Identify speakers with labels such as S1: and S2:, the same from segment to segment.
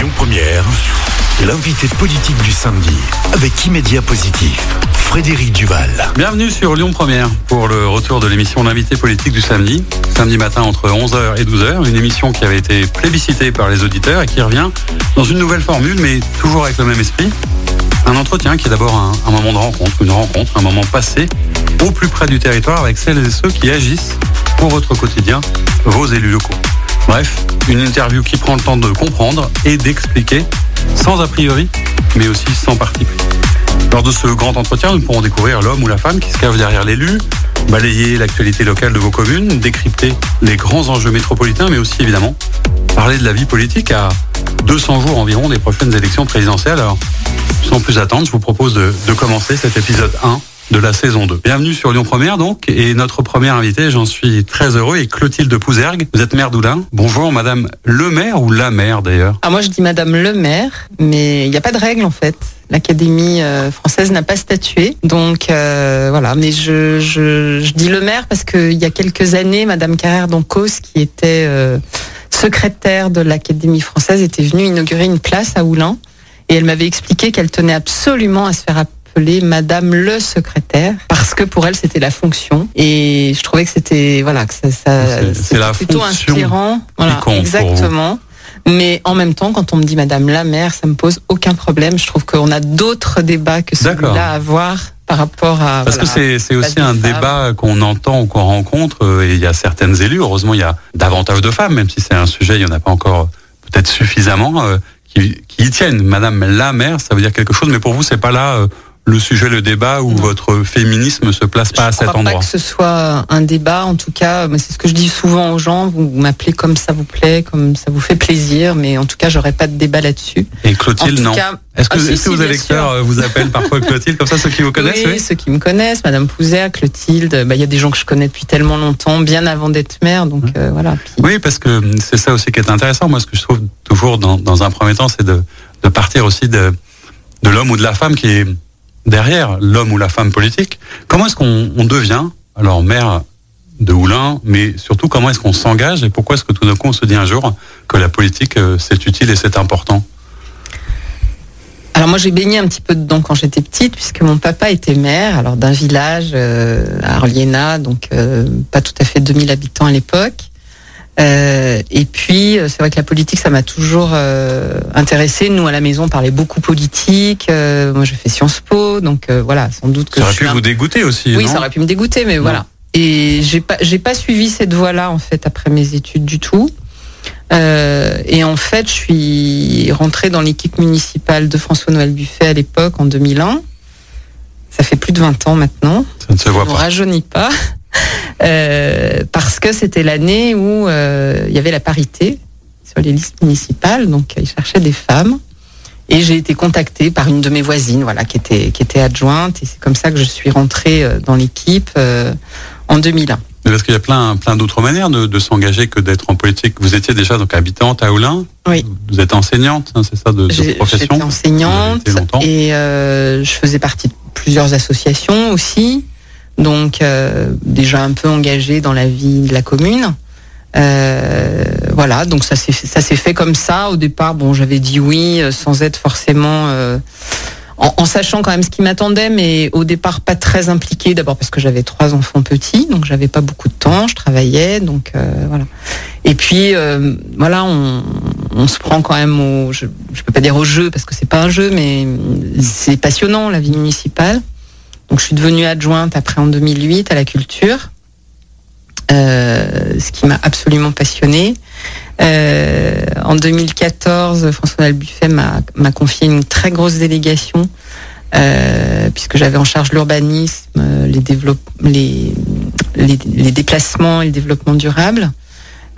S1: Lyon Première, l'invité politique du samedi avec Immédiat Positif, Frédéric Duval.
S2: Bienvenue sur Lyon Première pour le retour de l'émission L'invité politique du samedi. Samedi matin entre 11h et 12h, une émission qui avait été plébiscitée par les auditeurs et qui revient dans une nouvelle formule mais toujours avec le même esprit. Un entretien qui est d'abord un, un moment de rencontre, une rencontre, un moment passé au plus près du territoire avec celles et ceux qui agissent pour votre quotidien, vos élus locaux. Bref, une interview qui prend le temps de comprendre et d'expliquer, sans a priori, mais aussi sans parti pris. Lors de ce grand entretien, nous pourrons découvrir l'homme ou la femme qui se cave derrière l'élu, balayer l'actualité locale de vos communes, décrypter les grands enjeux métropolitains, mais aussi évidemment parler de la vie politique à 200 jours environ des prochaines élections présidentielles. Alors, sans plus attendre, je vous propose de, de commencer cet épisode 1 de la saison 2. Bienvenue sur Lyon Première donc, et notre première invitée, j'en suis très heureux, est Clotilde Pouzergue. Vous êtes maire d'Oulin. Bonjour Madame le maire ou la maire d'ailleurs
S3: Ah, moi je dis Madame le maire, mais il n'y a pas de règle en fait. L'Académie euh, française n'a pas statué, donc euh, voilà. Mais je, dis le maire parce qu'il y a quelques années, Madame Carrère d'Oncos, qui était euh, secrétaire de l'Académie française, était venue inaugurer une place à Oulin, et elle m'avait expliqué qu'elle tenait absolument à se faire appeler Madame le secrétaire parce que pour elle c'était la fonction. Et je trouvais que c'était voilà que ça, ça
S2: C'est-
S3: plutôt inspirant. Voilà exactement. Mais en même temps quand on me dit Madame la maire ça me pose aucun problème. Je trouve qu'on a d'autres débats que celui-là à avoir par rapport à
S2: Parce que
S3: voilà,
S2: c'est c'est aussi un débat qu'on entend ou qu'on rencontre euh, et il y a certaines élus, heureusement il y a davantage de femmes, même si c'est un sujet, il n'y en a pas encore peut-être suffisamment, euh, qui, qui y tiennent. Madame la maire, ça veut dire quelque chose, mais pour vous c'est pas là euh, le sujet, le débat où
S3: Non.
S2: votre féminisme se place pas à
S3: je
S2: cet
S3: crois
S2: endroit.
S3: pas que ce soit un débat. En tout cas, mais c'est ce que je dis souvent aux gens. Vous, m'appelez comme ça vous plaît, comme ça vous fait plaisir. Mais en tout cas, j'aurais pas de débat là-dessus.
S2: Et Clotilde, non.
S3: cas,
S2: Est-ce que,
S3: ah, si,
S2: est-ce que vos électeurs euh, vous appellent parfois Clotilde, comme ça ceux qui vous connaissent
S3: oui,
S2: oui
S3: ceux qui me connaissent, Madame Pouzère, Clotilde. bah, Il y a des gens que je connais depuis tellement longtemps, bien avant d'être maire. Donc euh, voilà. Puis-
S2: Oui, parce que c'est ça aussi qui est intéressant. Moi, ce que je trouve toujours dans, dans un premier temps, c'est de, de partir aussi de, de l'homme ou de la femme qui est derrière l'homme ou la femme politique. Comment est-ce qu'on on devient, alors maire de Oulin, mais surtout comment est-ce qu'on s'engage et pourquoi est-ce que tout d'un coup on se dit un jour que la politique euh, c'est utile et c'est important?
S3: Alors moi j'ai baigné un petit peu dedans quand j'étais petite puisque mon papa était maire alors d'un village euh, à Arliena donc euh, pas tout à fait 2000 habitants à l'époque. Euh, et puis euh, c'est vrai que la politique ça m'a toujours euh, intéressé. Nous à la maison on parlait beaucoup politique. Euh, moi je fais Sciences Po donc euh, voilà sans doute que
S2: Ça aurait pu
S3: un
S2: vous dégoûter aussi,
S3: oui,
S2: non
S3: ça aurait pu me dégoûter, mais voilà. Et j'ai pas, j'ai pas suivi cette voie-là en fait après mes études du tout. Euh, et en fait, je suis rentrée dans l'équipe municipale de François-Noël Buffet à l'époque en 2001. Ça fait plus de 20 ans maintenant.
S2: Ça ne se voit
S3: On
S2: pas.
S3: rajeunit pas. Euh, parce que c'était l'année où euh, il y avait la parité sur les listes municipales, donc ils cherchaient des femmes. Et j'ai été contactée par une de mes voisines, voilà, qui était qui était adjointe, et c'est comme ça que je suis rentrée euh, dans l'équipe euh, en 2001.
S2: Mais parce qu'il y a plein, plein d'autres manières de, de s'engager que d'être en politique. Vous étiez déjà donc habitante à Oulin.
S3: Oui.
S2: Vous êtes enseignante, hein, c'est ça, de, de profession.
S3: J'étais enseignante et euh, je faisais partie de plusieurs associations aussi, donc euh, déjà un peu engagée dans la vie de la commune. Euh, voilà, donc ça s'est ça s'est fait comme ça. Au départ, bon, j'avais dit oui euh, sans être forcément en, sachant quand même ce qui m'attendait, mais au départ pas très impliquée. D'abord parce que j'avais trois enfants petits, donc j'avais pas beaucoup de temps. Je travaillais, donc voilà. Et puis voilà, on, on se prend quand même au, je, je peux pas dire au jeu parce que c'est pas un jeu, mais c'est passionnant la vie municipale. Donc je suis devenue adjointe après en 2008 à la culture, euh, ce qui m'a absolument passionnée. Euh, en 2014, François Buffet m'a confié une très grosse délégation euh, puisque j'avais en charge l'urbanisme, euh, les, les, les, les déplacements et le développement durable.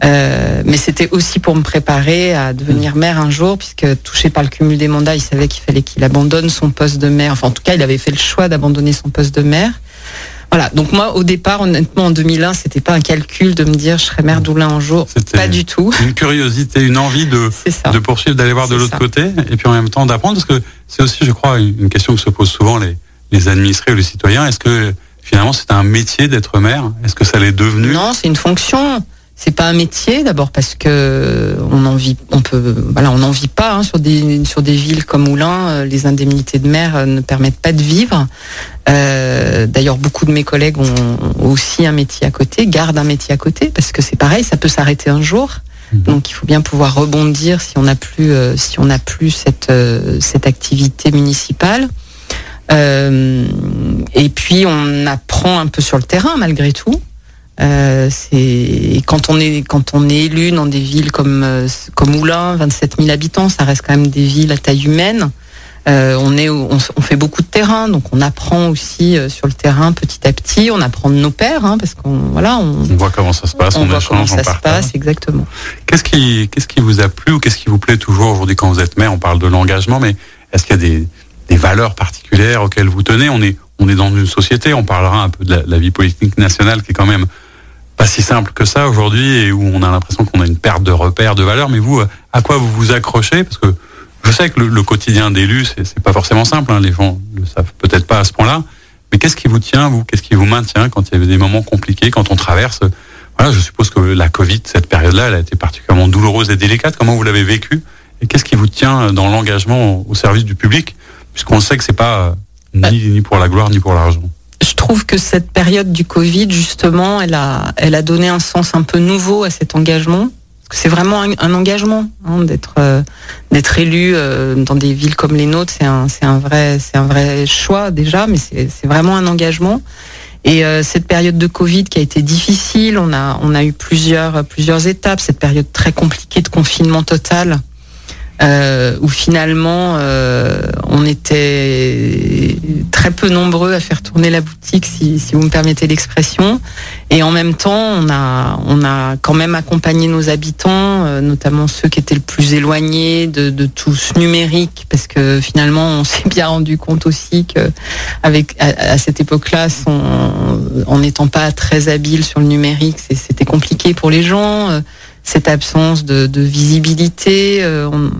S3: Euh, mais c'était aussi pour me préparer à devenir maire un jour, puisque touché par le cumul des mandats, il savait qu'il fallait qu'il abandonne son poste de maire. Enfin, en tout cas, il avait fait le choix d'abandonner son poste de maire. Voilà. Donc moi, au départ, honnêtement, en 2001, c'était pas un calcul de me dire je serais maire d'Oulin un jour. Pas du tout.
S2: Une curiosité, une envie de, de poursuivre, d'aller voir de l'autre côté, et puis en même temps d'apprendre, parce que c'est aussi, je crois, une question que se posent souvent les, les administrés ou les citoyens. Est-ce que finalement c'est un métier d'être maire? Est-ce que ça l'est devenu?
S3: Non, c'est une fonction. C'est pas un métier d'abord parce que on en vit, on peut, voilà, on n'en vit pas hein, sur des sur des villes comme Moulins. euh, Les indemnités de mer euh, ne permettent pas de vivre. Euh, D'ailleurs, beaucoup de mes collègues ont aussi un métier à côté, gardent un métier à côté parce que c'est pareil, ça peut s'arrêter un jour. Donc, il faut bien pouvoir rebondir si on n'a plus euh, si on n'a plus cette euh, cette activité municipale. Euh, et puis, on apprend un peu sur le terrain malgré tout. Euh, c'est quand on est quand on est élu dans des villes comme euh, comme Moulins, 27 000 habitants, ça reste quand même des villes à taille humaine. Euh, on est on, on fait beaucoup de terrain, donc on apprend aussi sur le terrain petit à petit. On apprend de nos pères, hein, parce qu'on voilà, on,
S2: On voit comment ça se passe,
S3: on
S2: on,
S3: voit comment
S2: échange,
S3: ça se passe exactement.
S2: Qu'est-ce qui, qu'est-ce qui vous a plu ou qu'est-ce qui vous plaît toujours aujourd'hui quand vous êtes maire? On parle de l'engagement, mais est-ce qu'il y a des, des valeurs particulières auxquelles vous tenez? On est, on est dans une société, on parlera un peu de la, la vie politique nationale qui est quand même pas si simple que ça aujourd'hui et où on a l'impression qu'on a une perte de repères, de valeurs. Mais vous, euh, à quoi vous vous accrochez? Parce que je sais que le, quotidien d'élu, c'est, pas forcément simple. hein, les gens le savent peut-être pas à ce point-là. Mais qu'est-ce qui vous tient, vous? Qu'est-ce qui vous maintient quand il y avait des moments compliqués, quand on traverse Voilà, je suppose que la Covid, cette période-là, elle a été particulièrement douloureuse et délicate. Comment vous l'avez vécu? Et qu'est-ce qui vous tient dans l'engagement au service du public? Puisqu'on sait que c'est pas euh, ni pour la gloire ni pour l'argent.
S3: Je trouve que cette période du Covid, justement, elle a, elle a donné un sens un peu nouveau à cet engagement. C'est vraiment un, engagement hein, d'être, euh, d'être élu euh, dans des villes comme les nôtres. C'est un, un vrai, c'est un vrai choix déjà, mais c'est, c'est vraiment un engagement. Et euh, cette période de Covid qui a été difficile, on a, on a eu plusieurs, plusieurs étapes. Cette période très compliquée de confinement total, euh, où finalement euh, on était très peu nombreux à faire tourner la boutique, si, vous me permettez l'expression. Et en même temps, on a, on a quand même accompagné nos habitants, euh, notamment ceux qui étaient le plus éloignés de, tout ce numérique, parce que finalement, on s'est bien rendu compte aussi que avec à, cette époque-là, en n'étant pas très habile sur le numérique, c'était compliqué pour les gens. Cette absence de, de visibilité, euh, on-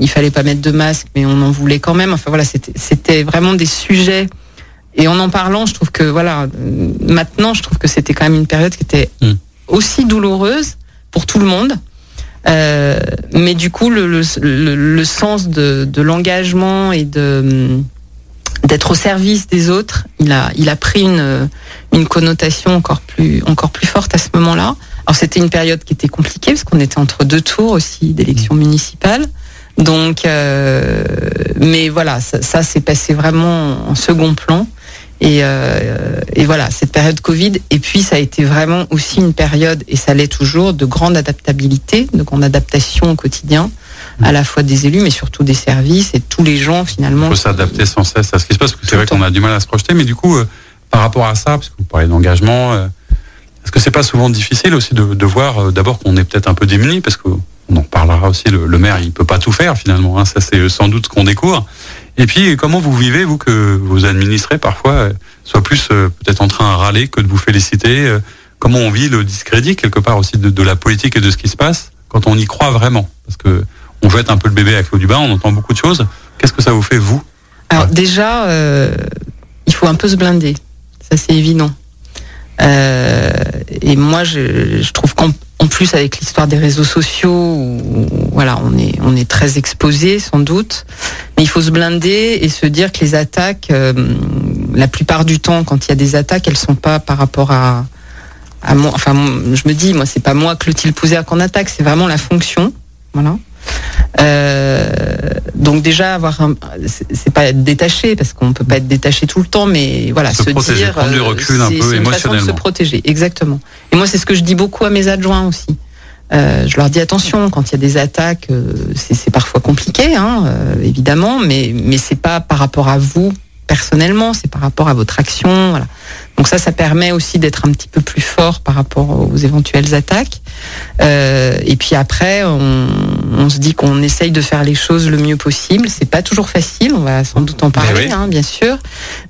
S3: il fallait pas mettre de masque, mais on en voulait quand même. Enfin voilà, c'était vraiment des sujets. Et en en parlant, je trouve que voilà, maintenant, je trouve que c'était quand même une période qui était
S2: Mm.
S3: aussi douloureuse pour tout le monde. Euh, mais du coup, le, le, le- le sens de, de l'engagement et de d'être au service des autres, il a, il a pris une, une connotation encore plus, encore plus forte à ce moment-là. Alors c'était une période qui était compliquée parce qu'on était entre deux tours aussi d'élections municipales. Donc, euh, mais voilà, ça, ça s'est passé vraiment en second plan. Et, euh, et voilà, cette période Covid. Et puis, ça a été vraiment aussi une période, et ça l'est toujours, de grande adaptabilité, de grande adaptation au quotidien, à la fois des élus, mais surtout des services et de tous les gens finalement.
S2: Il faut s'adapter sans cesse à ce qui se passe, parce que c'est vrai qu'on a du mal à se projeter, mais du coup, euh, par rapport à ça, parce que vous parlez d'engagement, est-ce que c'est pas souvent difficile aussi de, de voir euh, d'abord qu'on est peut-être un peu démuni, parce que on en parlera aussi, le, le maire, il peut pas tout faire finalement, hein, ça c'est sans doute ce qu'on découvre. Et puis, comment vous vivez, vous, que vos administrés, parfois, euh, soient plus euh, peut-être en train de râler que de vous féliciter euh, Comment on vit le discrédit, quelque part aussi, de, de la politique et de ce qui se passe, quand on y croit vraiment? Parce que on jette un peu le bébé avec l'eau du bain, on entend beaucoup de choses. Qu'est-ce que ça vous fait, vous?
S3: Alors déjà, euh, il faut un peu se blinder, ça c'est évident. Euh, et moi, je, je trouve qu'en en plus avec l'histoire des réseaux sociaux, où, voilà, on est on est très exposé sans doute, mais il faut se blinder et se dire que les attaques, euh, la plupart du temps, quand il y a des attaques, elles sont pas par rapport à à moi. Enfin, je me dis, moi, c'est pas moi Clotilde Pouzère qu'on attaque, c'est vraiment la fonction, voilà. Euh, donc déjà avoir c'est pas être détaché parce qu'on peut pas être détaché tout le temps, mais voilà
S2: Se
S3: se,
S2: protéger,
S3: dire
S2: prendre du
S3: euh,
S2: recul un peu
S3: une façon de se protéger, exactement. Et moi c'est ce que je dis beaucoup à mes adjoints aussi. Euh, je leur dis attention quand il y a des attaques, c'est parfois compliqué, hein, évidemment, mais mais c'est pas par rapport à vous personnellement, c'est par rapport à votre action, voilà. Donc ça, ça permet aussi d'être un petit peu plus fort par rapport aux éventuelles attaques. Euh, et puis après, on, on se dit qu'on essaye de faire les choses le mieux possible. C'est pas toujours facile, on va sans doute en parler,
S2: oui.
S3: hein, bien sûr.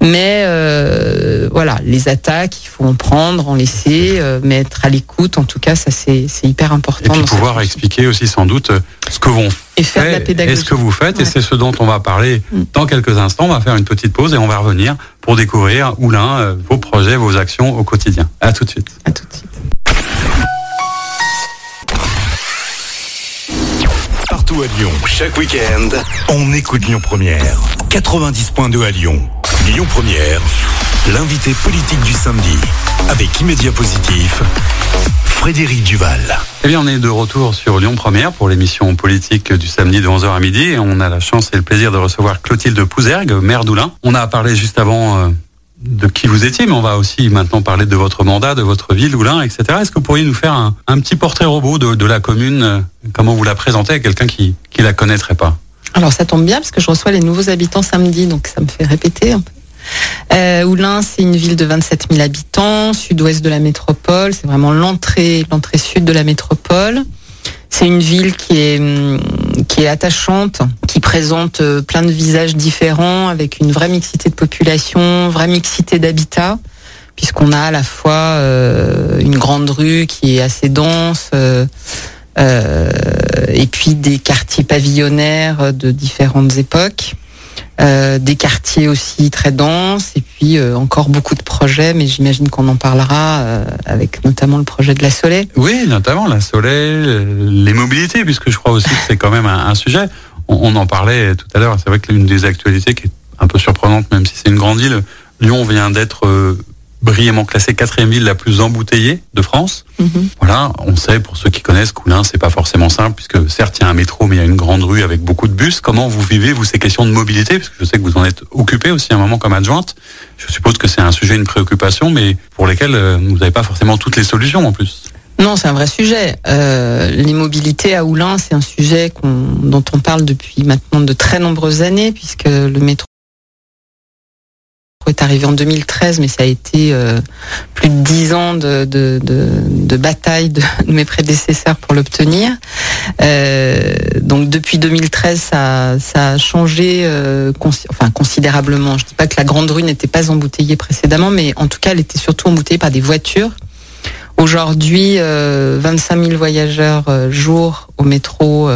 S3: Mais euh, voilà, les attaques, il faut en prendre, en laisser, euh, mais être à l'écoute. En tout cas, ça c'est hyper important.
S2: Et puis pouvoir expliquer aussi sans doute euh, ce que vont
S3: Et faire de la pédagogie.
S2: et ce que vous faites, et c'est ce dont on va parler
S3: Mm.
S2: dans quelques instants. On va faire une petite pause et on va revenir pour découvrir, ou l'un, euh, vos projets, vos actions au quotidien. À tout de suite.
S3: À tout de suite.
S1: Partout à Lyon, chaque week-end, on écoute Lyon Première. 90.2 à Lyon. Lyon Première l'invité politique du samedi. Avec Immédiat Positif, Frédéric Duval.
S2: Eh bien, on est de retour sur Lyon Première pour l'émission politique du samedi de 11h à midi. Et on a la chance et le plaisir de recevoir Clotilde Pouzergue, maire d'Oulin. On a parlé juste avant euh, de qui vous étiez, mais on va aussi maintenant parler de votre mandat, de votre ville, Oulin, etc. Est-ce que vous pourriez nous faire un, un petit portrait robot de, de la commune euh, Comment vous la présentez à quelqu'un qui qui la connaîtrait pas?
S3: Alors ça tombe bien parce que je reçois les nouveaux habitants samedi, donc ça me fait répéter un peu. Euh, Oulin, c'est une ville de 27 000 habitants, sud-ouest de la métropole. C'est vraiment l'entrée, l'entrée sud de la métropole. C'est une ville qui est hum, attachante, qui présente euh, plein de visages différents, avec une vraie mixité de population, vraie mixité d'habitat, puisqu'on a à la fois euh, une grande rue qui est assez dense. euh, et puis des quartiers pavillonnaires de différentes époques, euh, des quartiers aussi très denses, et puis euh, encore beaucoup de projets, mais j'imagine qu'on en parlera euh, avec notamment le projet de la Soleil.
S2: Oui, notamment la soleil, les mobilités, puisque je crois aussi que c'est quand même un, sujet. On, on en parlait tout à l'heure. C'est vrai que l'une des actualités qui est un peu surprenante, même si c'est une grande ville, Lyon vient d'être brillamment classée quatrième ville la plus embouteillée de France. Voilà, on sait pour ceux qui connaissent Coulin, c'est pas forcément simple puisque certes il y a un métro, mais il y a une grande rue avec beaucoup de bus. Comment vous vivez vous ces questions de mobilité? Parce que je sais que vous en êtes occupé aussi un moment comme adjointe. Je suppose que c'est un sujet, une préoccupation, mais pour lesquels euh, vous n'avez pas forcément toutes les solutions en plus.
S3: Non, c'est un vrai sujet. Euh, les mobilités à Oulin, c'est un sujet dont on parle depuis maintenant de très nombreuses années, puisque le métro est arrivé en 2013, mais ça a été euh, plus de dix ans de, de, de, bataille de, mes prédécesseurs pour l'obtenir. Euh, donc depuis 2013, ça, ça a changé euh, enfin, considérablement. Je dis pas que la grande rue n'était pas embouteillée précédemment, mais en tout cas, elle était surtout embouteillée par des voitures. Aujourd'hui, euh, 25 000 voyageurs jour au métro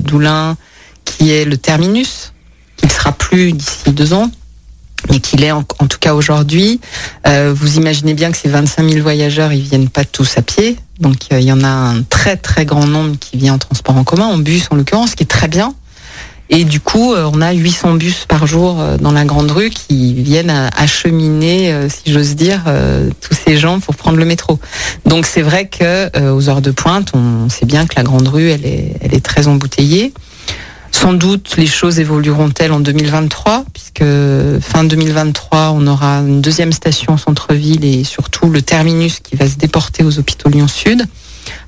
S3: d'Oulin, qui est le terminus, qui ne sera plus d'ici deux ans, mais qui l'est en, tout cas aujourd'hui. Euh, vous imaginez bien que ces 25 000 voyageurs, ils viennent pas tous à pied. Donc euh, il y en a un très très grand nombre qui vient en transport en commun, en bus en l'occurrence, ce qui est très bien. Et du coup, euh, on a 800 bus par jour dans la grande rue qui viennent acheminer, si j'ose dire, tous ces gens pour prendre le métro. Donc c'est vrai que aux heures de pointe, on sait bien que la grande rue, est, elle est très embouteillée. Sans doute, les choses évolueront-elles en 2023, puisque fin 2023, on aura une deuxième station en centre-ville et surtout le terminus qui va se déporter aux hôpitaux Lyon Sud,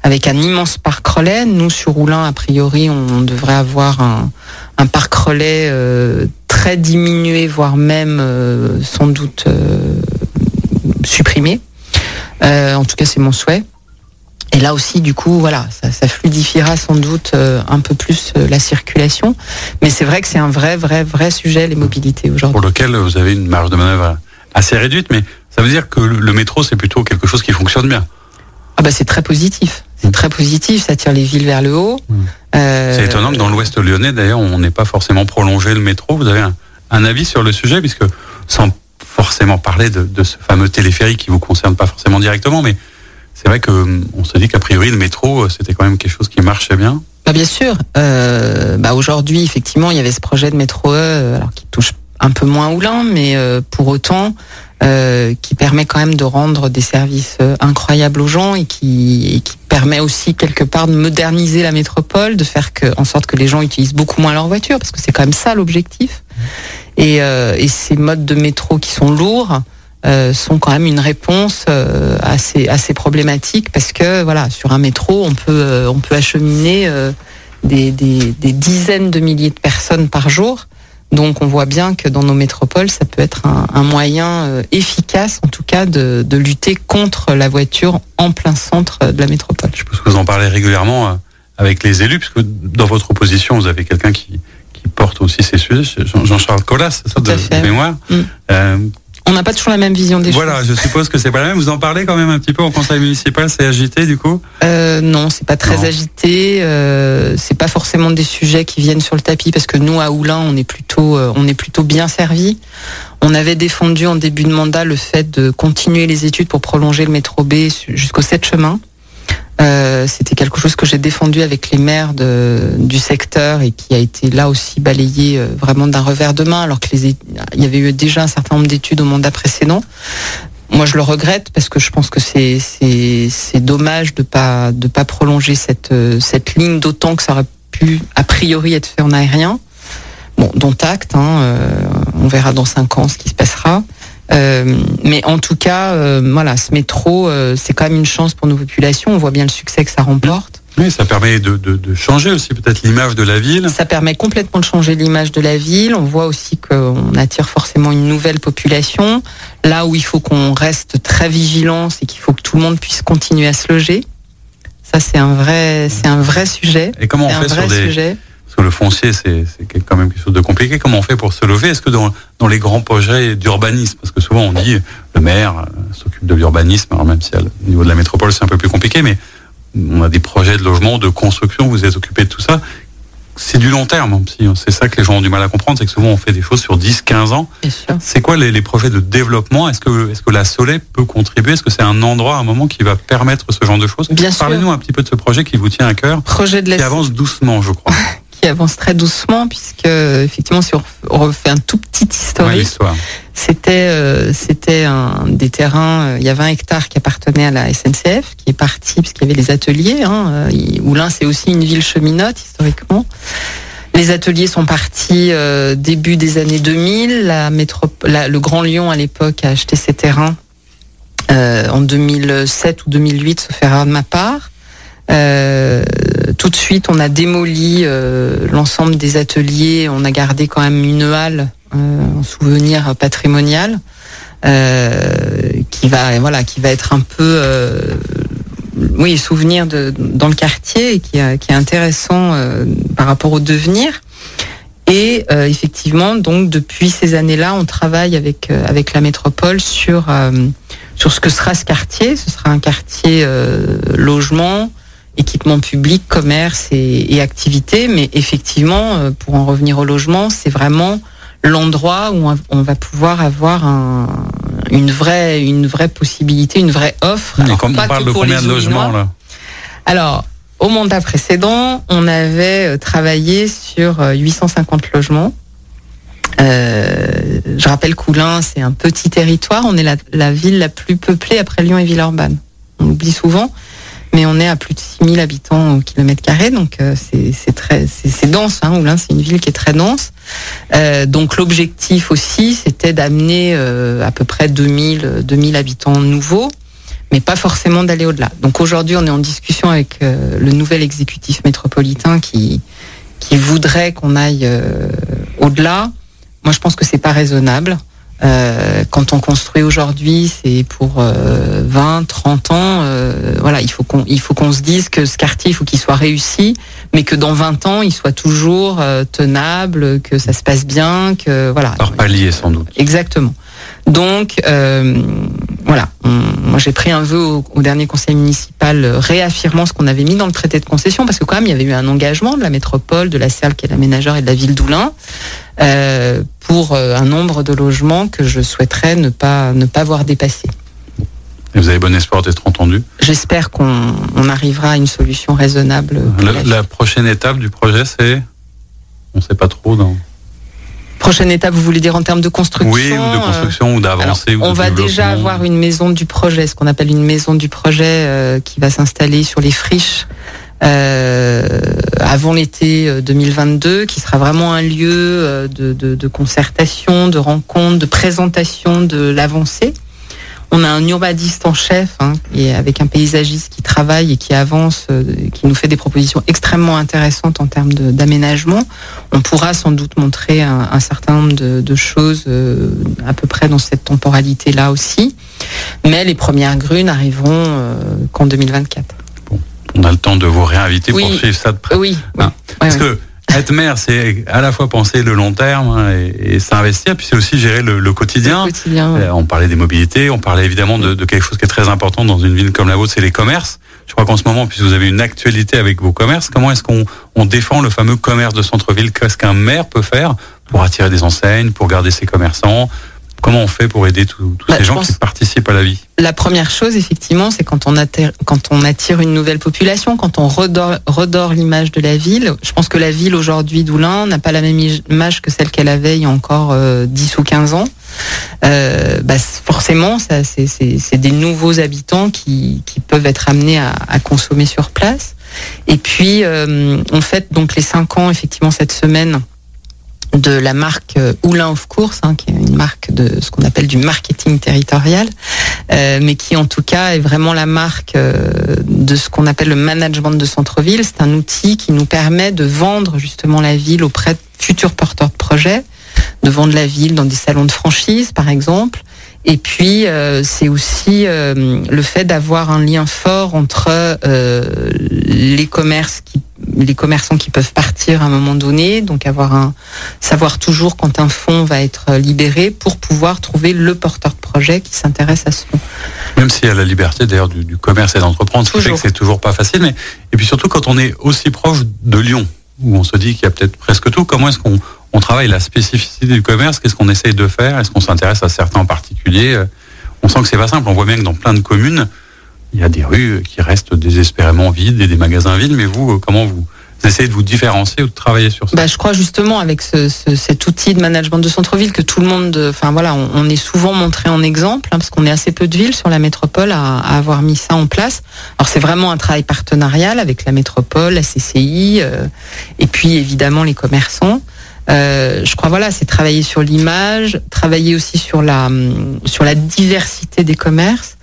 S3: avec un immense parc relais. Nous, sur Oulin, a priori, on devrait avoir un, parc relais euh, très diminué, voire même euh, sans doute euh, supprimé. En tout cas, c'est mon souhait. Et là aussi, du coup, voilà, ça, ça fluidifiera sans doute euh, un peu plus euh, la circulation. Mais c'est vrai que c'est un vrai, vrai, vrai sujet, les mobilités aujourd'hui.
S2: pour lequel vous avez une marge de manœuvre assez réduite, mais ça veut dire que le métro, c'est plutôt quelque chose qui fonctionne bien.
S3: Ah bah c'est très positif. C'est très positif, ça tire les villes vers le haut.
S2: Mm.
S3: Euh,
S2: C'est étonnant que dans l'ouest lyonnais, d'ailleurs, on n'ait pas forcément prolongé le métro. Vous avez un, un avis sur le sujet, puisque sans forcément parler de, de ce fameux téléphérique qui vous concerne pas forcément directement, mais c'est vrai que hum, se dit qu'a priori le métro, euh, c'était quand même quelque chose qui marchait bien.
S3: Bah bien sûr. Euh, bah aujourd'hui, effectivement, il y avait ce projet de métro E, alors qui touche un peu moins Oulin, mais pour autant, qui permet quand même de rendre des services incroyables aux gens et qui, et qui permet aussi quelque part de moderniser la métropole, de faire en sorte que les gens utilisent beaucoup moins leur voiture, parce que c'est quand même ça l'objectif. Et ces modes de métro qui sont lourds euh, sont quand même une réponse euh, à, ces, à ces problématiques, parce que voilà, sur un métro, on peut, euh, on peut acheminer euh, des, des, des dizaines de milliers de personnes par jour. Donc on voit bien que dans nos métropoles, ça peut être un, un moyen efficace, en tout cas, de, de lutter contre la voiture en plein centre de la métropole.
S2: Je pense que vous en parlez régulièrement avec les élus, puisque dans votre opposition, vous avez quelqu'un qui, qui porte aussi ces sujets, Jean-Charles Collas, ça, de,
S3: fait.
S2: de mémoire.
S3: Mm. On n'a pas toujours la même vision des
S2: voilà,
S3: choses.
S2: je suppose que c'est pas la même. Vous en parlez quand même un petit peu au conseil municipal, c'est agité du coup
S3: Euh, non, c'est pas très
S2: Non.
S3: agité. Euh, c'est pas forcément des sujets qui viennent sur le tapis parce que nous à Oulin, on est plutôt, euh, on est plutôt bien servi. On avait défendu en début de mandat le fait de continuer les études pour prolonger le métro B jusqu'au 7 chemin. Euh, c'était quelque chose que j'ai défendu avec les maires du secteur et qui a été là aussi balayé euh, vraiment d'un revers de main, alors que les, il y avait eu déjà un certain nombre d'études au mandat précédent. Moi, je le regrette parce que je pense que c'est dommage de pas de pas prolonger cette euh, cette ligne, d'autant que ça aurait pu a priori être fait en aérien. Bon, dont acte. Hein, on verra dans cinq ans ce qui se passera. Euh, mais en tout cas, euh, voilà, ce métro, euh, c'est quand même une chance pour nos populations. On voit bien le succès que ça remporte.
S2: Oui, ça permet de, de, de changer aussi peut-être l'image de la ville.
S3: Ça permet complètement de changer l'image de la ville. On voit aussi qu'on attire forcément une nouvelle population. Là où il faut qu'on reste très vigilant, c'est qu'il faut que tout le monde puisse continuer à se loger. Ça, c'est un vrai, c'est un vrai sujet.
S2: Et comment on fait sur des, sujet le foncier, c'est quand même quelque chose de compliqué. Comment on fait pour se lever? Est-ce que dans, dans, les grands projets d'urbanisme, parce que souvent on dit le maire euh, s'occupe de l'urbanisme, alors même si au niveau de la métropole c'est un peu plus compliqué, mais on a des projets de logement, de construction, vous êtes occupé de tout ça. C'est du long terme, hein, c'est ça que les gens ont du mal à comprendre, c'est que souvent on fait des choses sur 10, 15 ans. C'est quoi les, les, projets de développement? Est-ce que, est que la Soleil peut contribuer? Est-ce que c'est un endroit, un moment qui va permettre ce genre de choses? Parlez-nous un petit peu de ce projet qui vous tient à cœur,
S3: projet de
S2: qui avance doucement, je crois.
S3: qui avance très doucement puisque effectivement si on refait un tout petit historique, c'était euh, c'était un des terrains, euh, il y a 20 hectares qui appartenaient à la SNCF qui est parti puisqu'il y avait les ateliers. Hein, euh, Oulin c'est aussi une ville cheminote historiquement. Les ateliers sont partis début des années 2000. La le Grand Lyon à l'époque a acheté ces terrains en 2007 ou 2008, sauf erreur de ma part. Euh, tout de suite, on a démoli euh, l'ensemble des ateliers. On a gardé quand même une halle euh, en souvenir patrimonial qui va, voilà, qui va être un peu, oui, souvenir de, dans le quartier et qui, qui est intéressant par rapport au devenir. Et effectivement, donc depuis ces années-là, on travaille avec avec la métropole sur sur ce que sera ce quartier. Ce sera un quartier logement, équipement public, commerce et, et activités. Mais effectivement, euh, pour en revenir au logement, c'est vraiment l'endroit où on va pouvoir avoir un, une vraie une vraie possibilité, une vraie offre.
S2: Mais comme on parle de combien de logements là
S3: Alors, au mandat précédent, on avait euh, travaillé sur 850 euh, logements. Euh, je rappelle Coulin, c'est un petit territoire. On est la, la, ville la plus peuplée après Lyon et Villeurbanne. On l'oublie souvent mais on est à plus de 6000 habitants au kilomètre carré, donc euh, c'est très c'est dense. Hein, Oulin, c'est une ville qui est très dense. Euh, donc l'objectif aussi, c'était d'amener euh, à peu près 2000 2000 habitants nouveaux, mais pas forcément d'aller au-delà. Donc aujourd'hui, on est en discussion avec le nouvel exécutif métropolitain qui qui voudrait qu'on aille au-delà. Moi, je pense que c'est pas raisonnable. Euh, quand on construit aujourd'hui, c'est pour 20, euh, 30 ans. Euh, voilà, il faut qu'on il faut qu'on se dise que ce quartier, il faut qu'il soit réussi, mais que dans 20 ans, il soit toujours tenable, que ça se passe bien, que voilà.
S2: Par palier, sans doute.
S3: Exactement. Donc voilà, moi j'ai pris un vœu au, dernier conseil municipal réaffirmant ce qu'on avait mis dans le traité de concession, parce que quand même il y avait eu un engagement de la métropole, de la CERL qui est l'aménageur et de la ville d'Oulin. Euh, pour euh, un nombre de logements que je souhaiterais ne pas, ne pas voir dépasser.
S2: Et vous avez bon espoir d'être entendu?
S3: J'espère qu'on on arrivera à une solution raisonnable.
S2: La, prochaine étape du projet, c'est? On ne sait pas trop. Dans...
S3: Prochaine étape, vous voulez dire en termes de construction
S2: Oui, ou de construction, ou d'avancée.
S3: On va déjà avoir une maison du projet, ce qu'on appelle une maison du projet euh, qui va s'installer sur les friches euh, avant l'été 2022, euh, qui sera vraiment un lieu euh, de, de, de concertation, de rencontre, de présentation de l'avancée. On a un urbaniste en chef, hein, et avec un paysagiste qui travaille et qui avance, qui nous fait des propositions extrêmement intéressantes en termes d'aménagement. On pourra sans doute montrer un, un certain nombre de, de choses euh, à peu près dans cette temporalité-là aussi. Mais les premières grues n'arriveront euh, qu'en 2024
S2: on a le temps de vous réinviter pour suivre ça de près.
S3: Oui.
S2: Hein. Parce que être maire, c'est à la fois penser le long terme hein, et, s'investir, puis c'est aussi gérer le, quotidien.
S3: Euh,
S2: on parlait des mobilités, on parlait évidemment de, quelque chose qui est très important dans une ville comme la vôtre, c'est les commerces. Je crois qu'en ce moment, puisque vous avez une actualité avec vos commerces, comment est-ce qu'on on défend le fameux commerce de centre-ville? Qu'est-ce qu'un maire peut faire pour attirer des enseignes, pour garder ses commerçants Comment on fait pour aider tous
S3: Bah,
S2: ces gens qui participent à la vie?
S3: La première chose, effectivement, c'est quand on attire, quand on attire une nouvelle population, quand on redore, redore l'image de la ville. Je pense que la ville aujourd'hui d'Oulin n'a pas la même image que celle qu'elle avait il y a encore euh, 10 ou 15 ans. Euh, bah, forcément, ça, c'est, des nouveaux habitants qui, qui peuvent être amenés à, à consommer sur place. Et puis, euh, on fête donc les 5 ans, effectivement, cette semaine de la marque euh, Oulin of Course, hein, qui est une marque de ce qu'on appelle du marketing territorial, euh, mais qui en tout cas est vraiment la marque euh, de ce qu'on appelle le management de centre-ville. C'est un outil qui nous permet de vendre justement la ville auprès de futurs porteurs de projets, de vendre la ville dans des salons de franchise par exemple. Et puis c'est aussi le fait d'avoir un lien fort entre les commerces qui les commerçants qui peuvent partir à un moment donné, donc avoir un savoir toujours quand un fonds va être libéré pour pouvoir trouver le porteur de projet qui s'intéresse à ce fonds.
S2: Même s'il y a la liberté d'ailleurs du, du commerce et d'entreprendre, fait
S3: Toujours.
S2: que c'est toujours pas facile. Mais et puis surtout quand on est aussi proche de Lyon, où on se dit qu'il y a peut-être presque tout. Comment est-ce qu'on on travaille la spécificité du commerce Qu'est-ce qu'on essaye de faire Est-ce qu'on s'intéresse à certains en particulier Euh, On sent que c'est pas simple. On voit bien que dans plein de communes, il y a des rues qui restent désespérément vides et des magasins vides. Mais vous, euh, comment vous essayez de vous différencier ou de travailler sur ça?
S3: Bah, je crois justement avec ce, ce- cet outil de management de centre-ville que tout le monde, enfin voilà, on, est souvent montré en exemple hein, parce qu'on est assez peu de villes sur la métropole à, avoir mis ça en place. Alors c'est vraiment un travail partenarial avec la métropole, la CCI euh, et puis évidemment les commerçants. Euh, je crois voilà, c'est travailler sur l'image, travailler aussi sur la hum, sur la diversité des commerces.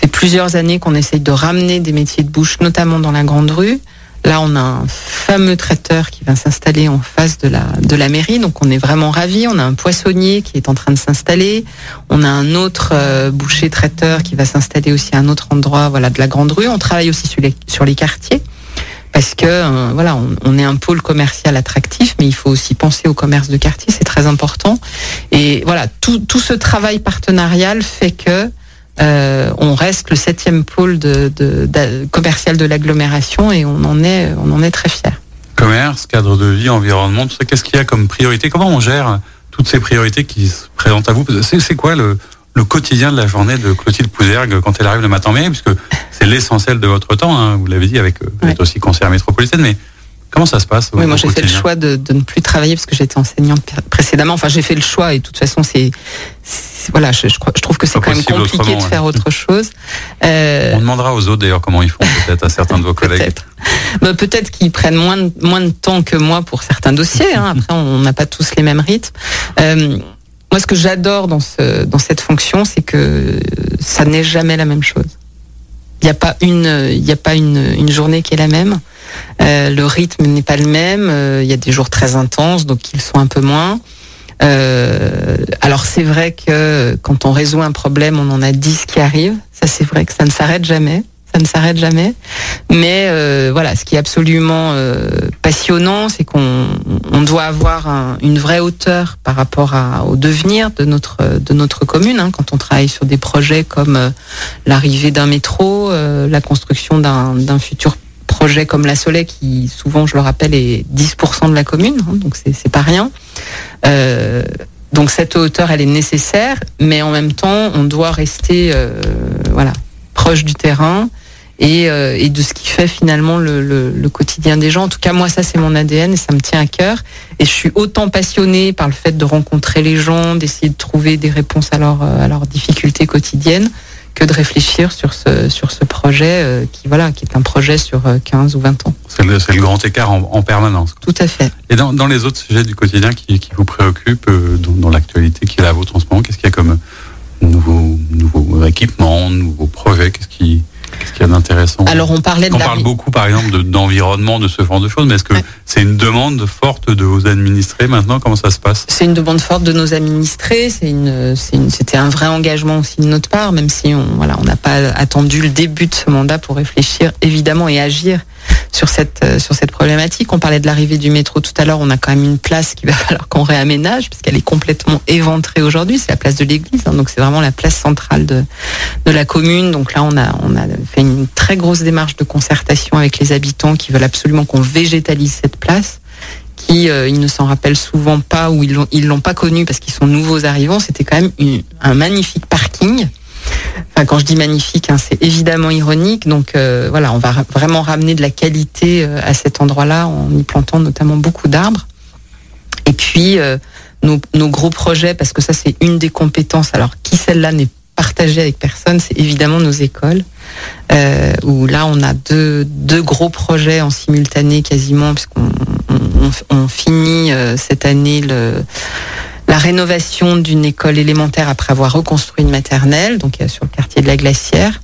S3: Fait plusieurs années qu'on essaye de ramener des métiers de bouche, notamment dans la grande rue. Là, on a un fameux traiteur qui va s'installer en face de la, de la mairie, donc on est vraiment ravis. On a un poissonnier qui est en train de s'installer. On a un autre euh, boucher traiteur qui va s'installer aussi à un autre endroit voilà, de la grande rue. On travaille aussi sur les, sur les quartiers parce que euh, voilà, on, on est un pôle commercial attractif, mais il faut aussi penser au commerce de quartier, c'est très important. Et voilà, tout, tout ce travail partenarial fait que euh, on reste le septième pôle de, de- d'a- commercial de l'agglomération et on en est, on en est très fiers.
S2: Commerce, cadre de vie, environnement, tout ça. Qu'est-ce qu'il y a comme priorité? Comment on gère toutes ces priorités qui se présentent à vous? C'est quoi le, le quotidien de la journée de Clotilde Pouzergue quand elle arrive le matin? Même Puisque c'est l'essentiel de votre temps, hein, vous l'avez dit, avec euh, vous
S3: Ouais.
S2: êtes aussi conseillère métropolitaine, mais comment ça se passe
S3: Oui, moi j'ai fait le choix de, de ne plus travailler parce que j'étais enseignante pr- précédemment. Enfin, j'ai fait le choix et de toute façon, c'est voilà, je, je crois- je trouve que c'est quand même compliqué de
S2: ouais.
S3: faire autre chose. Euh,
S2: On demandera aux autres d'ailleurs comment ils font, peut-être à certains de vos collègues.
S3: Peut-être. Bah, peut-être qu'ils prennent moins de, moins de temps que moi pour certains dossiers. hein. Après, on n'a pas tous les mêmes rythmes. Euh, moi, ce que j'adore dans, ce, dans cette fonction, c'est que ça n'est jamais la même chose. Il n'y a pas une, il n'y a pas une, une journée qui est la même. Euh, le rythme n'est pas le même. Euh, Il y a des jours très intenses, donc ils sont un peu moins. Euh, alors c'est vrai que quand on résout un problème, on en a 10 qui arrivent. Ça c'est vrai que ça ne s'arrête jamais. Ça ne s'arrête jamais. Mais voilà, ce qui est absolument passionnant, c'est qu'on on doit avoir un- une vraie hauteur par rapport au devenir de notre commune. hein. quand on travaille sur des projets comme l'arrivée d'un métro, la construction d'un futur projet comme la Soleil, qui souvent, je le rappelle, est 10% de la commune, hein, donc c'est pas rien. Euh, donc cette hauteur, elle est nécessaire, mais en même temps, on doit rester, euh, voilà, proche du terrain et, euh, et de ce qui fait finalement le, quotidien des gens. En tout cas, moi, ça, c'est mon ADN et ça me tient à cœur. Et je suis autant passionnée par le fait de rencontrer les gens, d'essayer de trouver des réponses à leurs difficultés quotidiennes, que de réfléchir sur ce, sur ce projet euh, qui, voilà, qui est un projet sur euh, 15 ou 20 ans.
S2: C'est le, grand écart en, en permanence.
S3: Tout à fait.
S2: Et dans, dans les autres sujets du quotidien qui, qui vous préoccupent, euh, dans, dans l'actualité qui est la vôtre en ce moment, qu'est-ce qu'il y a comme équipements, nouveaux projets Qu'est-ce qui- qu'est-ce qu'il y a d'intéressant
S3: Alors, on parlait de
S2: On
S3: la...
S2: parle beaucoup, par exemple, de- d'environnement, de, ce genre de choses, mais est-ce que
S3: Ouais.
S2: c'est une demande forte de vos administrés maintenant? Comment ça se passe?
S3: C'est une demande forte de nos administrés. C'était un vrai engagement aussi de notre part, même si on, voilà, on n'a pas attendu le début de ce mandat pour réfléchir évidemment et agir sur cette, euh, sur cette problématique. On parlait de l'arrivée du métro tout à l'heure. On a quand même une place qu'il va falloir qu'on réaménage puisqu'elle est complètement éventrée aujourd'hui. C'est la place de l'église, hein, donc c'est vraiment la place centrale de, la commune. Donc là, on a, fait une très grosse démarche de concertation avec les habitants qui veulent absolument qu'on végétalise cette place qui ils ne s'en rappellent souvent pas ou ils l'ont l'ont pas connu parce qu'ils sont nouveaux arrivants, c'était quand même un magnifique parking. Enfin, quand je dis magnifique, hein, c'est évidemment ironique. Donc voilà, on va vraiment ramener de la qualité à cet endroit-là en y plantant notamment beaucoup d'arbres. Et puis nos, nos, gros projets, parce que ça c'est une des compétences. Alors qui celle-là n'est partagée avec personne, c'est évidemment nos écoles. Euh, où là on a deux, gros projets en simultané quasiment, puisqu'on on, on finit euh, cette année le, la rénovation d'une école élémentaire après avoir reconstruit une maternelle, donc sur le quartier de la Glacière.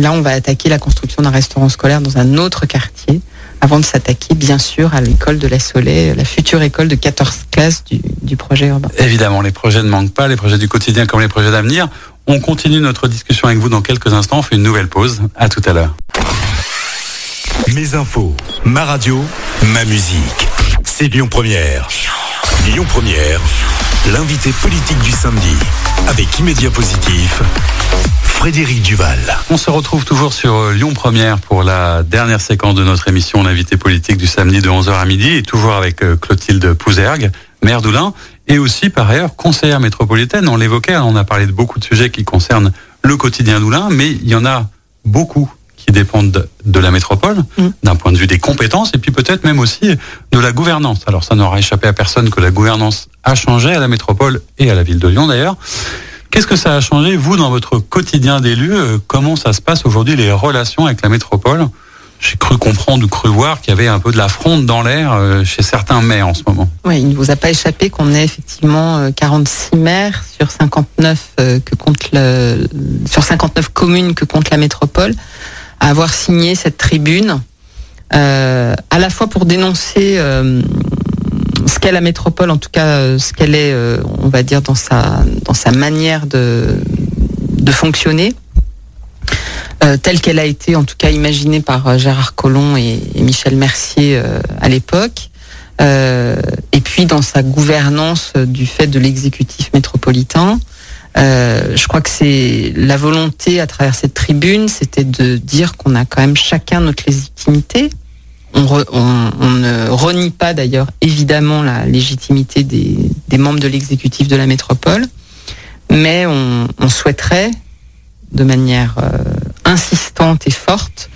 S3: Là, on va attaquer la construction d'un restaurant scolaire dans un autre quartier avant de s'attaquer bien sûr à l'école de la Soleil, la future école de 14 classes du, projet urbain.
S2: Évidemment, les projets ne manquent pas, les projets du quotidien comme les projets d'avenir. On continue notre discussion avec vous dans quelques instants, on fait une nouvelle pause. À tout à l'heure.
S1: Mes infos, ma radio, ma musique. C'est Lyon Première. Lyon Première, l'invité politique du samedi, avec Immédiat Positif, Frédéric Duval.
S2: On se retrouve toujours sur euh, Lyon Première pour la dernière séquence de notre émission L'invité politique du samedi de 11h à midi et toujours avec euh, Clotilde Pouzergue, maire d'Oulin et aussi par ailleurs conseillère métropolitaine. On l'évoquait, on a parlé de beaucoup de sujets qui concernent le quotidien d'Oulin, mais il y en a beaucoup qui dépendent de la métropole, mm. d'un point de vue des compétences, et puis peut-être même aussi de la gouvernance. Alors ça n'aura échappé à personne que la gouvernance a changé à la métropole et à la ville de Lyon d'ailleurs. Qu'est-ce que ça a changé, vous, dans votre quotidien d'élu? Euh, Comment ça se passe aujourd'hui, les relations avec la métropole? J'ai cru comprendre ou cru voir qu'il y avait un peu de la fronde dans l'air euh, chez certains maires en ce moment.
S3: Oui, il ne vous a pas échappé qu'on ait effectivement 46 euh, maires sur 59 que compte le, sur 59 communes que compte la métropole à avoir signé cette tribune, à la fois pour dénoncer ce qu'est la métropole, en tout cas euh, ce qu'elle est, euh, on va dire, dans sa, dans sa manière de, de fonctionner, euh, telle qu'elle a été en tout cas imaginée par Gérard Collomb et, Michel Mercier à l'époque, et puis dans sa gouvernance du fait de l'exécutif métropolitain. Je crois que c'est la volonté à travers cette tribune, c'était de dire qu'on a quand même chacun notre légitimité, on, ne renie pas d'ailleurs évidemment la légitimité des, membres de l'exécutif de la métropole, mais on, souhaiterait de manière euh, insistante et forte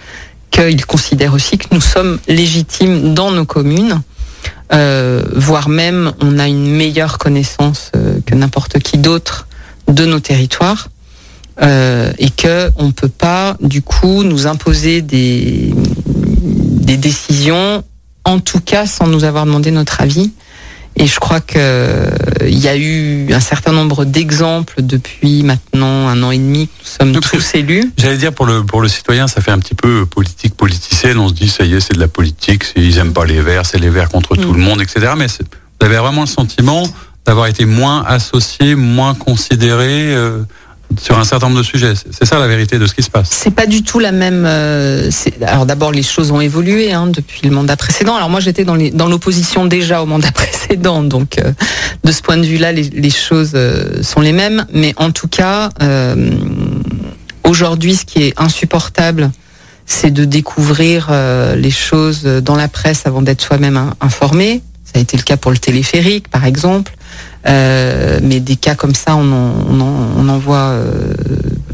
S3: qu'ils considèrent aussi que nous sommes légitimes dans nos communes, euh, voire même on a une meilleure connaissance euh, que n'importe qui d'autre de nos territoires. et que on peut pas du coup nous imposer des, des décisions, en tout cas sans nous avoir demandé notre avis. Et je crois qu'il euh, y a eu un certain nombre d'exemples depuis maintenant un an et demi que nous sommes tous élus.
S2: J'allais dire pour le pour le citoyen, ça fait un petit peu politique politicienne. On se dit ça y est, c'est de la politique. Ils aiment pas les verts, c'est les verts contre tout mm. le monde, etc. Mais vous avez vraiment le sentiment d'avoir été moins associé, moins considéré. Euh, sur un certain nombre de sujets. C'est ça la vérité de ce qui se passe.
S3: C'est pas du tout la même. Euh, alors d'abord, les choses ont évolué hein, depuis le mandat précédent. Alors moi, j'étais dans, dans l'opposition déjà au mandat précédent, donc euh, de ce point de vue-là, les, choses euh, sont les mêmes. Mais en tout cas, aujourd'hui, ce qui est insupportable, c'est de découvrir les choses dans la presse avant d'être soi-même informé. Ça a été le cas pour le téléphérique, par exemple. Euh, mais des cas comme ça, on en, voit, euh,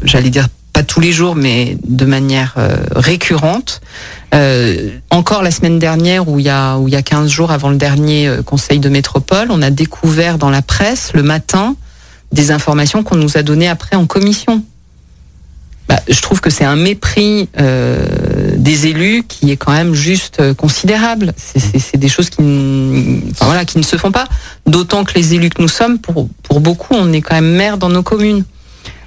S3: j'allais dire pas tous les jours, mais de manière euh, récurrente. encore la semaine dernière, où il, y a, où il y a 15 jours avant le dernier conseil de métropole, on a découvert dans la presse le matin des informations qu'on nous a données après en commission. Bah, je trouve que c'est un mépris euh, des élus qui est quand même juste euh, considérable. C'est des choses qui, enfin, voilà, qui ne se font pas. D'autant que les élus que nous sommes, pour, pour beaucoup, on est quand même maire dans nos communes.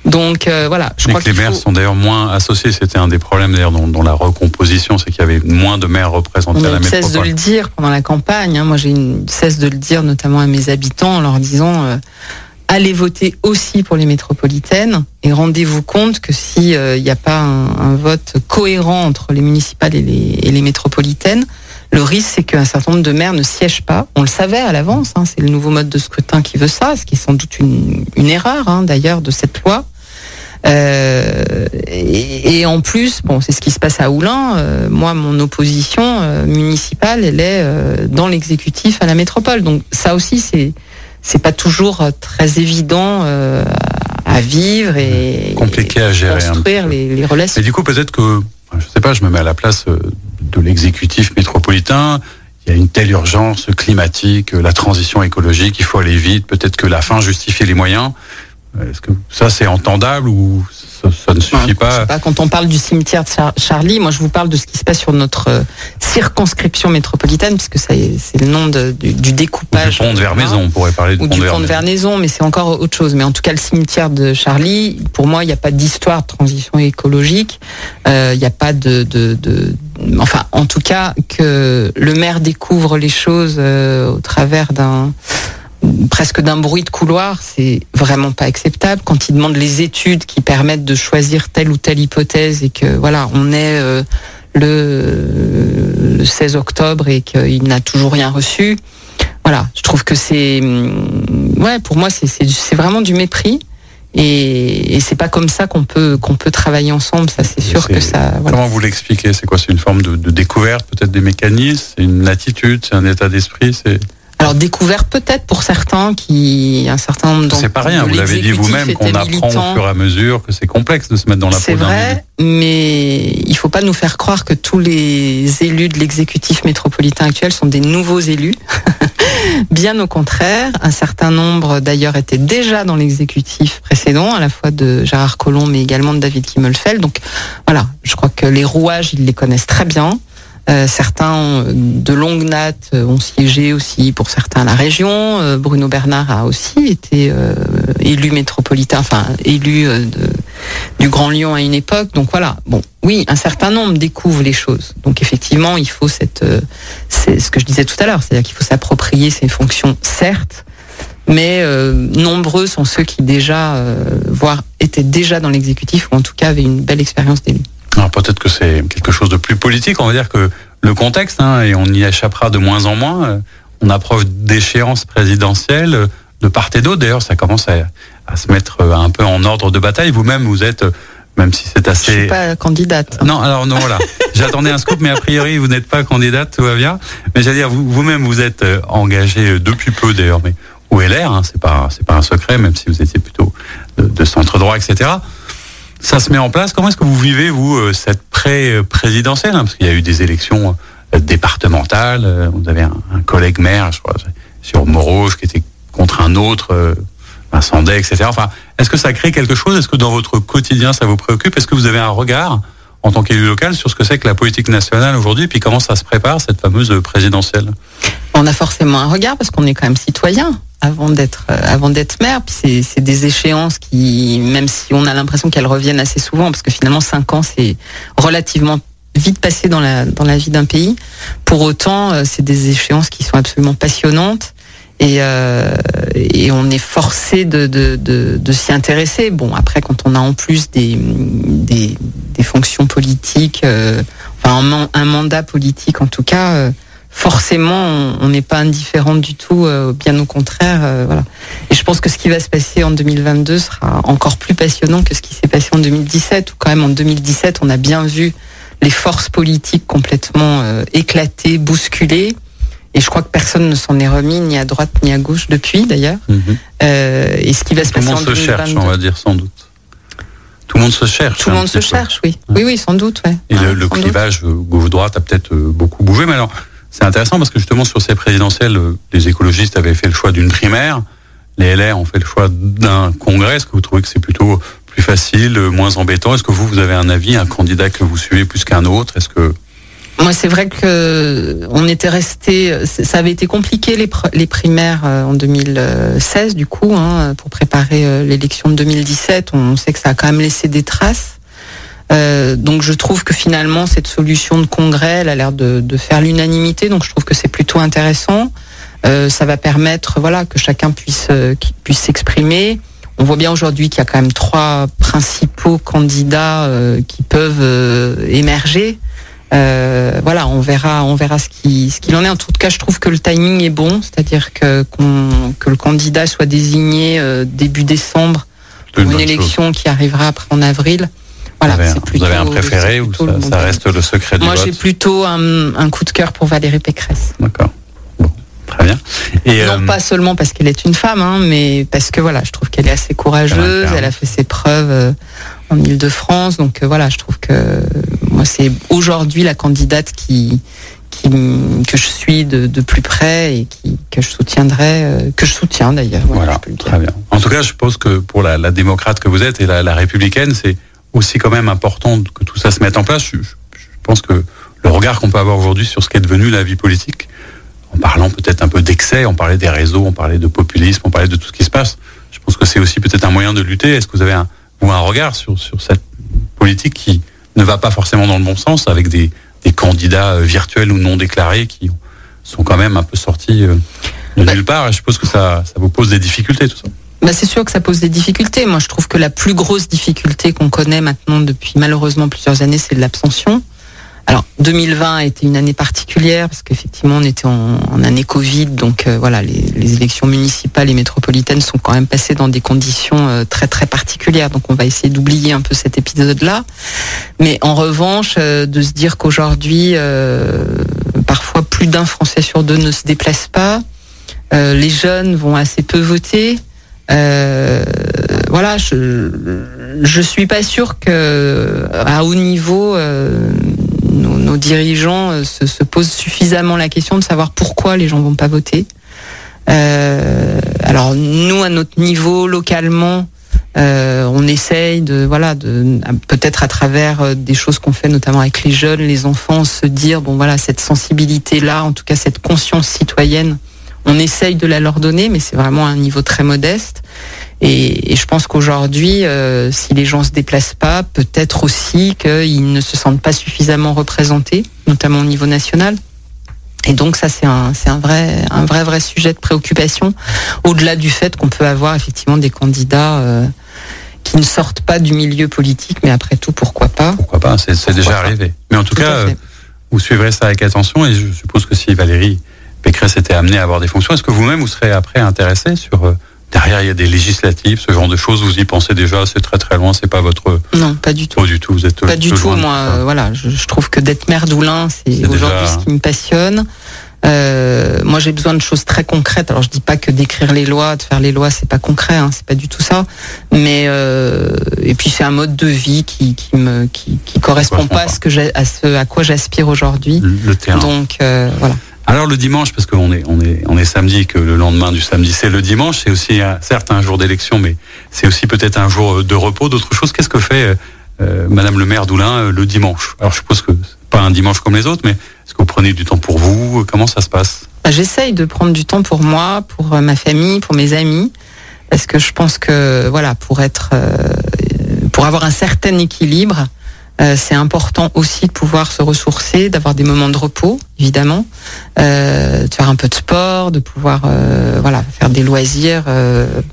S3: Donc euh, voilà,
S2: je crois que les maires sont d'ailleurs moins associés. C'était un des problèmes d'ailleurs dans, la recomposition, c'est qu'il y avait moins de maires représentés à la métropole.
S3: cesse de le dire pendant la campagne. Hein. Moi, j'ai cesse de le dire notamment à mes habitants en leur disant allez voter aussi pour les métropolitaines et rendez-vous compte que s'il euh, n'y a pas un, vote cohérent entre les municipales et les, métropolitaines, le risque c'est qu'un certain nombre de maires ne siègent pas. On le savait à l'avance, hein, c'est le nouveau mode de scrutin qui veut ça, ce qui est sans doute une, erreur hein, d'ailleurs de cette loi. Euh, et, en plus, bon, c'est ce qui se passe à Oulin. Euh, moi, mon opposition euh, municipale, elle est dans l'exécutif à la métropole. Donc ça aussi, c'est c'est pas toujours très évident à vivre et
S2: compliqué à gérer,
S3: construire les, les, relations.
S2: Et du coup, peut-être que je sais pas, je me mets à la place de l'exécutif métropolitain. Il y a une telle urgence climatique, la transition écologique, il faut aller vite. Peut-être que la fin justifie les moyens. Est-ce que ça c'est entendable ou ça, ne suffit pas.
S3: Quand on parle du cimetière de Charlie, moi je vous parle de ce qui se passe sur notre euh, circonscription métropolitaine, puisque c'est le nom du, découpage.
S2: du pont de Vernaison, on pourrait parler
S3: du, pont, de Vernaison, mais c'est encore autre chose. Mais en tout cas, le cimetière de Charlie, pour moi, il n'y a pas d'histoire de transition écologique. Euh, il n'y a pas de, enfin, en tout cas, que le maire découvre les choses euh, au travers d'un presque d'un bruit de couloir, c'est vraiment pas acceptable. Quand il demande les études qui permettent de choisir telle ou telle hypothèse et que voilà, on est euh, le, 16 octobre et qu'il n'a toujours rien reçu, voilà, je trouve que c'est mm, ouais, pour moi c'est vraiment du mépris. Et, c'est pas comme ça qu'on peut qu'on peut travailler ensemble. Ça, c'est sûr que ça.
S2: Comment vous l'expliquez? C'est quoi? C'est une forme de, de découverte, peut-être des mécanismes, c'est une attitude, c'est un état d'esprit, c'est.
S3: Alors découvert peut-être pour certains qui un certain nombre
S2: C'est pas rien, vous l'avez dit vous-même qu'on apprend au fur et à mesure que c'est complexe de se mettre dans la peau
S3: C'est vrai, mais il faut pas nous faire croire que tous les élus de l'exécutif métropolitain actuel sont des nouveaux élus. Bien au contraire, un certain nombre d'ailleurs étaient déjà dans l'exécutif précédent, à la fois de Gérard Collomb mais également de David Kimmelfeld. Donc voilà, je crois que les rouages, ils les connaissent très bien. Euh, certains de longue date euh, ont siégé aussi pour certains à la région. Euh, Bruno Bernard a aussi été élu métropolitain, enfin élu du Grand Lyon à une époque. Donc voilà. Bon, oui, un certain nombre découvrent les choses. Donc effectivement, il faut cette, c'est ce que je disais tout à l'heure, c'est-à-dire qu'il faut s'approprier ces fonctions, certes, mais nombreux sont ceux qui déjà, voire étaient déjà dans l'exécutif ou en tout cas avaient une belle expérience d'élu.
S2: Alors peut-être que c'est quelque chose de plus politique. On va dire que le contexte, hein, et on y échappera de moins en moins, euh, on approche d'échéances présidentielles euh, de part et d'autre. D'ailleurs, ça commence à, se mettre euh, un peu en ordre de bataille. Vous-même, vous êtes, même si c'est assez... Je
S3: suis pas candidate.
S2: Non, alors non, voilà. J'attendais un scoop, mais a priori, vous n'êtes pas candidate, tout va bien. Mais j'allais dire, vous-même, vous, êtes engagé depuis peu, d'ailleurs, mais ou LR, hein, c'est pas, c'est pas un secret, même si vous étiez plutôt de centre droit, etc ça se met en place. Comment est-ce que vous vivez, vous, euh, cette pré-présidentielle hein, Parce qu'il y a eu des élections euh, départementales. Euh, vous avez un, collègue maire, je crois, sur Moros, qui était contre un autre, Vincent Day, etc. Enfin, est-ce que ça crée quelque chose? Est-ce que dans votre quotidien, ça vous préoccupe? Est-ce que vous avez un regard en tant qu'élu local sur ce que c'est que la politique nationale aujourd'hui, puis comment ça se prépare, cette fameuse présidentielle?
S3: On a forcément un regard parce qu'on est quand même citoyen avant d'être euh, avant d'être maire. Puis c'est des échéances qui, même si on a l'impression qu'elles reviennent assez souvent, parce que finalement cinq ans c'est relativement vite passé dans la dans la vie d'un pays. Pour autant, euh, c'est des échéances qui sont absolument passionnantes. Et, euh, et on est forcé de, de, de, de s'y intéresser. Bon, après, quand on a en plus des, des, des fonctions politiques, euh, enfin un, un, mandat politique en tout cas, euh, forcément, on n'est pas indifférent du tout, euh, bien au contraire. Euh, voilà. Et je pense que ce qui va se passer en 2022 sera encore plus passionnant que ce qui s'est passé en 2017, où quand même en 2017, on a bien vu les forces politiques complètement euh, éclatées, bousculées. Et je crois que personne ne s'en est remis, ni à droite ni à gauche depuis, d'ailleurs. Mhm. et ce qui va se passer en 2022... Tout le monde se cherche,
S2: on va dire, sans doute. Tout le monde se cherche.
S3: Tout le monde se cherche, oui. Oui, oui, sans doute. Ouais.
S2: Et le, clivage gauche-droite a peut-être beaucoup bougé. Mais alors, c'est intéressant parce que justement sur ces présidentielles, euh, les écologistes avaient fait le choix d'une primaire, les LR ont fait le choix d'un congrès. Est-ce que vous trouvez que c'est plutôt plus facile, euh, moins embêtant? Est-ce que vous, vous avez un avis, un candidat que vous suivez plus qu'un autre? Est-ce que
S3: moi, c'est vrai que on était resté. Ça avait été compliqué les, primaires euh, en 2016, du coup, hein, pour préparer l'élection de 2017. On sait que ça a quand même laissé des traces. Euh, donc je trouve que finalement cette solution de congrès, elle a l'air de, de faire l'unanimité. Donc je trouve que c'est plutôt intéressant. Euh, ça va permettre, voilà, que chacun puisse euh, puisse s'exprimer. On voit bien aujourd'hui qu'il y a quand même trois principaux candidats euh, qui peuvent euh, émerger. voilà, on verra, on verra ce qui ce qu'il en est. En tout cas, je trouve que le timing est bon, c'est-à-dire que que le candidat soit désigné début décembre une, élection qui arrivera après en avril.
S2: Voilà, vous, avez, plutôt, vous avez un préféré ou ça, reste le secret du
S3: Moi, j'ai plutôt un, coup de cœur pour Valérie Pécresse.
S2: D'accord. très bien.
S3: Et non pas seulement parce qu'elle est une femme, hein, mais parce que voilà, je trouve qu'elle est assez courageuse. Elle a fait ses preuves en Ile-de-France. Donc voilà, je trouve que moi, c'est aujourd'hui la candidate qui, que je suis de, plus près et qui, que je soutiendrai, euh, que je soutiens d'ailleurs.
S2: Voilà, très bien. En tout cas, je pense que pour la, démocrate que vous êtes et la, républicaine, c'est aussi quand même important que tout ça se mette en place. Je, pense que le regard qu'on peut avoir aujourd'hui sur ce qu'est devenu la vie politique, en parlant peut-être un peu d'excès, on parlait des réseaux, on parlait de populisme, on parlait de tout ce qui se passe. Je pense que c'est aussi peut-être un moyen de lutter. Est-ce que vous avez un, ou un regard sur, sur cette politique qui ne va pas forcément dans le bon sens avec des, des candidats euh, virtuels ou non déclarés qui sont quand même un peu sortis euh, de bah nulle part? Et je suppose que ça, ça vous pose des difficultés, tout ça.
S3: Bah c'est sûr que ça pose des difficultés. Moi, je trouve que la plus grosse difficulté qu'on connaît maintenant depuis malheureusement plusieurs années, c'est l'abstention. Alors 2020 a été une année particulière parce qu'effectivement on était en, année Covid, donc euh, voilà les, élections municipales et métropolitaines sont quand même passées dans des conditions euh, très très particulières. Donc on va essayer d'oublier un peu cet épisode-là. Mais en revanche, euh, de se dire qu'aujourd'hui parfois plus d'un Français sur deux ne se déplace pas, les jeunes vont assez peu voter. Voilà, je je suis pas sûr que à haut niveau nos, dirigeants euh, se, posent suffisamment la question de savoir pourquoi les gens vont pas voter. Euh, alors nous, à notre niveau, localement, euh, on essaye de, voilà, peut-être à travers des choses qu'on fait, notamment avec les jeunes, les enfants, se dire bon voilà cette sensibilité-là, en tout cas cette conscience citoyenne, on essaye de la leur donner, mais c'est vraiment à un niveau très modeste. Et, je pense qu'aujourd'hui, euh, si les gens se déplacent pas, peut-être aussi qu'ils ne se sentent pas suffisamment représentés, notamment au niveau national. Et donc ça, c'est un, c'est un vrai, un vrai, vrai sujet de préoccupation. Au-delà du fait qu'on peut avoir effectivement des candidats euh, qui ne sortent pas du milieu politique, mais après tout, pourquoi pas?
S2: Pourquoi pas? C'est, déjà arrivé. Mais en tout, cas, vous suivrez ça avec attention. Et je suppose que si Valérie Pécresse était amenée à avoir des fonctions, est-ce que vous-même vous serez après intéressé sur Derrière, il y a des législatives, ce genre de choses. Vous y pensez déjà C'est très très loin. C'est pas votre.
S3: Non, pas du tout.
S2: Pas du tout. Vous êtes
S3: pas du tout. Moi, euh, voilà, je, trouve que d'être maire d'Oulin, c'est aujourd'hui ce qui me passionne. Euh, moi, j'ai besoin de choses très concrètes. Alors, je dis pas que d'écrire les lois, de faire les lois, c'est pas concret, hein, c'est pas du tout ça. Mais euh, et puis c'est un mode de vie qui, qui me qui, qui correspond pas, à ce que à ce à quoi j'aspire aujourd'hui.
S2: Le terrain.
S3: Donc euh, voilà.
S2: Alors le dimanche, parce qu'on est, on est, samedi, que le lendemain du samedi c'est le dimanche, c'est aussi certes un jour d'élection, mais c'est aussi peut-être un jour de repos, d'autres choses. Qu'est-ce que fait euh, Madame le maire d'Oulin euh, le dimanche? Alors je suppose que pas un dimanche comme les autres, mais est-ce que vous prenez du temps pour vous? Comment ça se passe?
S3: Bah, J'essaye de prendre du temps pour moi, pour euh, ma famille, pour mes amis, parce que je pense que voilà, pour être, pour avoir un certain équilibre, euh, c'est important aussi de pouvoir se ressourcer, d'avoir des moments de repos, évidemment, euh, de faire un peu de sport, de pouvoir euh, voilà faire des loisirs,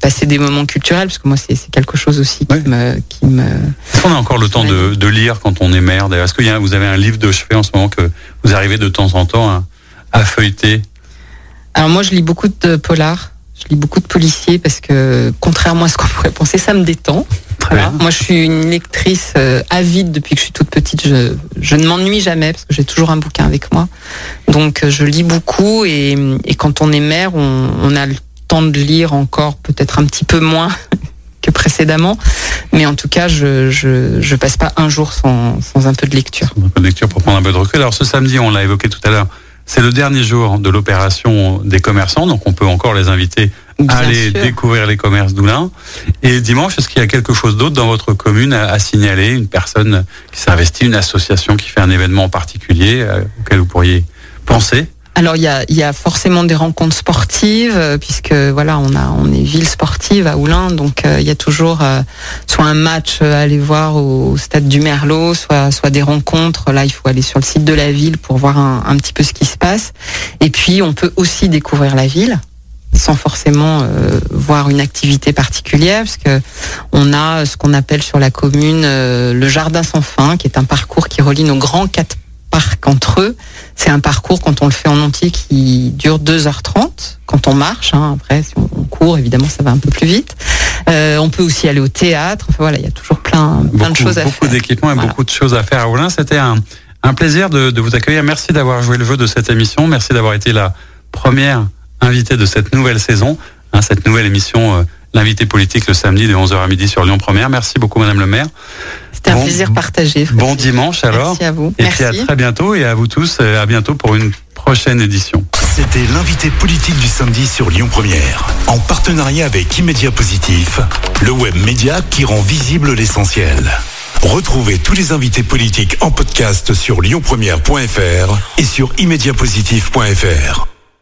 S3: passer des moments culturels, parce que moi c'est quelque chose aussi qui me qui me.
S2: Est-ce qu'on a encore le temps de, lire quand on est maire D'ailleurs, est-ce que vous avez un livre de chevet en ce moment que vous arrivez de temps en temps à, feuilleter?
S3: Alors moi, je lis beaucoup de polars. Je lis beaucoup de policiers parce que, contrairement à ce qu'on pourrait penser, ça me détend. Moi, je suis une lectrice euh, avide depuis que je suis toute petite. Je, ne m'ennuie jamais parce que j'ai toujours un bouquin avec moi. Donc, euh, je lis beaucoup et, quand on est mère, on, a le temps de lire encore peut-être un petit peu moins que précédemment. Mais en tout cas, je, je, passe pas un jour sans, sans un peu de lecture.
S2: Un peu de lecture pour prendre un peu de recul. Alors, ce samedi, on l'a évoqué tout à l'heure, c'est le dernier jour de l'opération des commerçants, donc on peut encore les inviter à aller découvrir les commerces d'Oulin. Et dimanche, est-ce qu'il y a quelque chose d'autre dans votre commune à, signaler Une personne qui s'investit, une association qui fait un événement particulier euh, auquel vous pourriez penser?
S3: Alors il y a, y a, forcément des rencontres sportives euh, puisque voilà on a on est ville sportive à Oulin donc euh, il y a toujours euh, soit un match à aller voir au, stade du Merlot soit soit des rencontres. Là il faut aller sur le site de la ville pour voir un, petit peu ce qui se passe. Et puis on peut aussi découvrir la ville sans forcément voir une activité particulière, parce que on a ce qu'on appelle sur la commune le jardin sans fin, qui est un parcours qui relie nos grands quatre entre eux. C'est un parcours, quand on le fait en entier, qui dure 2h30 quand on marche. Hein. Après, si on court, évidemment, ça va un peu plus vite. Euh, on peut aussi aller au théâtre. Enfin, voilà, il y a toujours plein, plein de choses à
S2: faire. Beaucoup d'équipements et beaucoup de choses à faire à Oulin. C'était un, un plaisir de, de, vous accueillir. Merci d'avoir joué le jeu de cette émission. Merci d'avoir été la première invitée de cette nouvelle saison, hein, cette nouvelle émission, euh, l'invité politique le samedi de 11h à midi sur Lyon Première. Merci beaucoup, Madame le maire.
S3: C'était un plaisir partagé.
S2: Bon dimanche alors.
S3: Merci à vous.
S2: Et
S3: Merci.
S2: puis à très bientôt et à vous tous, euh, à bientôt pour une prochaine édition.
S1: C'était l'invité politique du samedi sur Lyon Première, en partenariat avec Immédia Positif, le web média qui rend visible l'essentiel. Retrouvez tous les invités politiques en podcast sur lyonpremière.fr et sur immédiapositif.fr.